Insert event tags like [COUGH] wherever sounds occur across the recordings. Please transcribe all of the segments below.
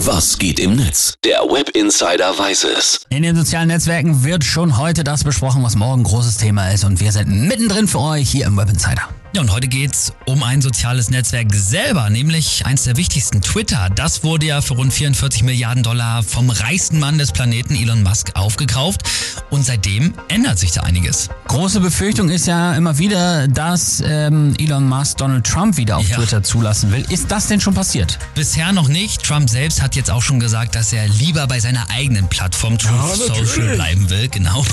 Was geht im Netz? Der Web Insider weiß es. In den sozialen Netzwerken wird schon heute das besprochen, was morgen großes Thema ist. Und wir sind mittendrin für euch hier im Web Insider. Ja, und heute geht's um ein soziales Netzwerk selber, nämlich eins der wichtigsten, Twitter. Das wurde ja für rund 44 Milliarden Dollar vom reichsten Mann des Planeten Elon Musk aufgekauft. Und seitdem ändert sich da einiges. Große Befürchtung ist ja immer wieder, dass ähm, Elon Musk Donald Trump wieder auf Ja. Twitter zulassen will. Ist das denn schon passiert? Bisher noch nicht. Trump selbst hat jetzt auch schon gesagt, dass er lieber bei seiner eigenen Plattform Truth Social bleiben will. Genau.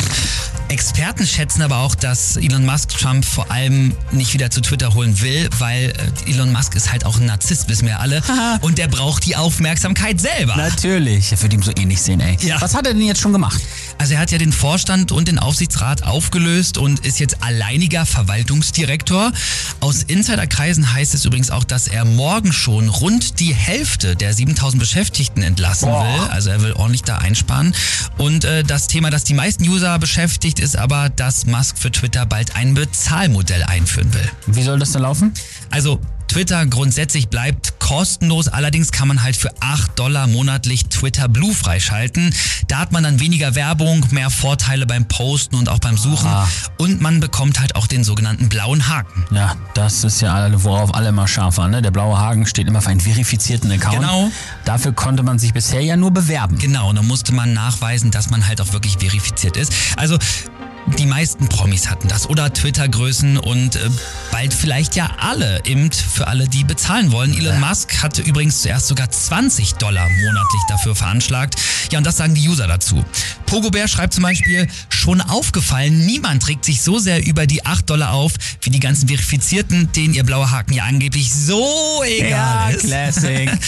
Experten schätzen aber auch, dass Elon Musk Trump vor allem nicht wieder zu Twitter holen will, weil äh, Elon Musk ist halt auch ein Narzisst, wissen wir alle. und der braucht die Aufmerksamkeit selber. Natürlich. Er wird ihm so ähnlich sehen, ey. Ja. Was hat er denn jetzt schon gemacht? Also er hat ja den Vorstand und den Aufsichtsrat aufgelöst und ist jetzt alleiniger Verwaltungsdirektor. Aus Insiderkreisen heißt es übrigens auch, dass er morgen schon rund die Hälfte der 7000 Beschäftigten entlassen Boah. will. Also er will ordentlich da einsparen. Und äh, das Thema, das die meisten User beschäftigt, ist aber, dass Musk für Twitter bald ein Bezahlmodell einführen will. Wie soll das denn laufen? Also Twitter grundsätzlich bleibt kostenlos, allerdings kann man halt für 8 Dollar monatlich Twitter Blue freischalten. Da hat man dann weniger Werbung, mehr Vorteile beim Posten und auch beim Suchen Ah. und man bekommt halt auch den sogenannten blauen Haken. Ja, das ist ja alle, worauf alle mal scharf waren. Ne? Der blaue Haken steht immer für einen verifizierten Account. Genau. Dafür konnte man sich bisher ja nur bewerben. Genau, und dann musste man nachweisen, dass man halt auch wirklich verifiziert ist. Also die meisten Promis hatten das oder Twitter-Größen und äh, bald vielleicht ja alle, eben für alle, die bezahlen wollen. Elon Musk hatte übrigens zuerst sogar 20 Dollar monatlich dafür veranschlagt. Ja, und das sagen die User dazu. Pogobär schreibt zum Beispiel, schon aufgefallen, niemand regt sich so sehr über die 8 Dollar auf, wie die ganzen Verifizierten, denen ihr blauer Haken ja angeblich so egal ist. Classic. [LAUGHS]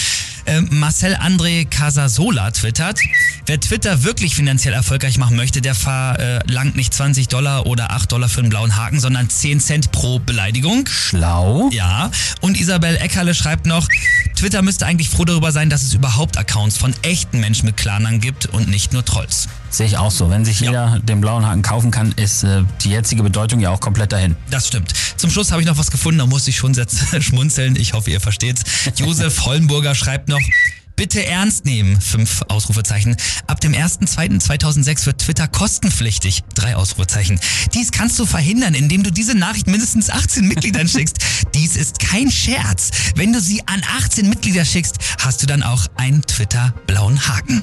Äh, Marcel André Casasola twittert, wer Twitter wirklich finanziell erfolgreich machen möchte, der verlangt nicht 20 Dollar oder 8 Dollar für einen blauen Haken, sondern 10 Cent pro Beleidigung. Schlau. Ja, und Isabel Eckerle schreibt noch, Twitter müsste eigentlich froh darüber sein, dass es überhaupt Accounts von echten Menschen mit Klarnamen gibt und nicht nur Trolls. Sehe ich auch so. Wenn sich jeder den blauen Haken kaufen kann, ist äh, die jetzige Bedeutung ja auch komplett dahin. Das stimmt. Zum Schluss habe ich noch was gefunden, da musste ich schon [LAUGHS] schmunzeln. Ich hoffe, ihr versteht's. [LAUGHS] Josef Hollenburger schreibt noch, Bitte ernst nehmen, fünf Ausrufezeichen. Ab dem 1.2.2006 wird Twitter kostenpflichtig, drei Ausrufezeichen. Dies kannst du verhindern, indem du diese Nachricht mindestens 18 Mitgliedern schickst. [LAUGHS] Dies ist kein Scherz. Wenn du sie an 18 Mitglieder schickst, hast du dann auch einen Twitter-blauen Haken.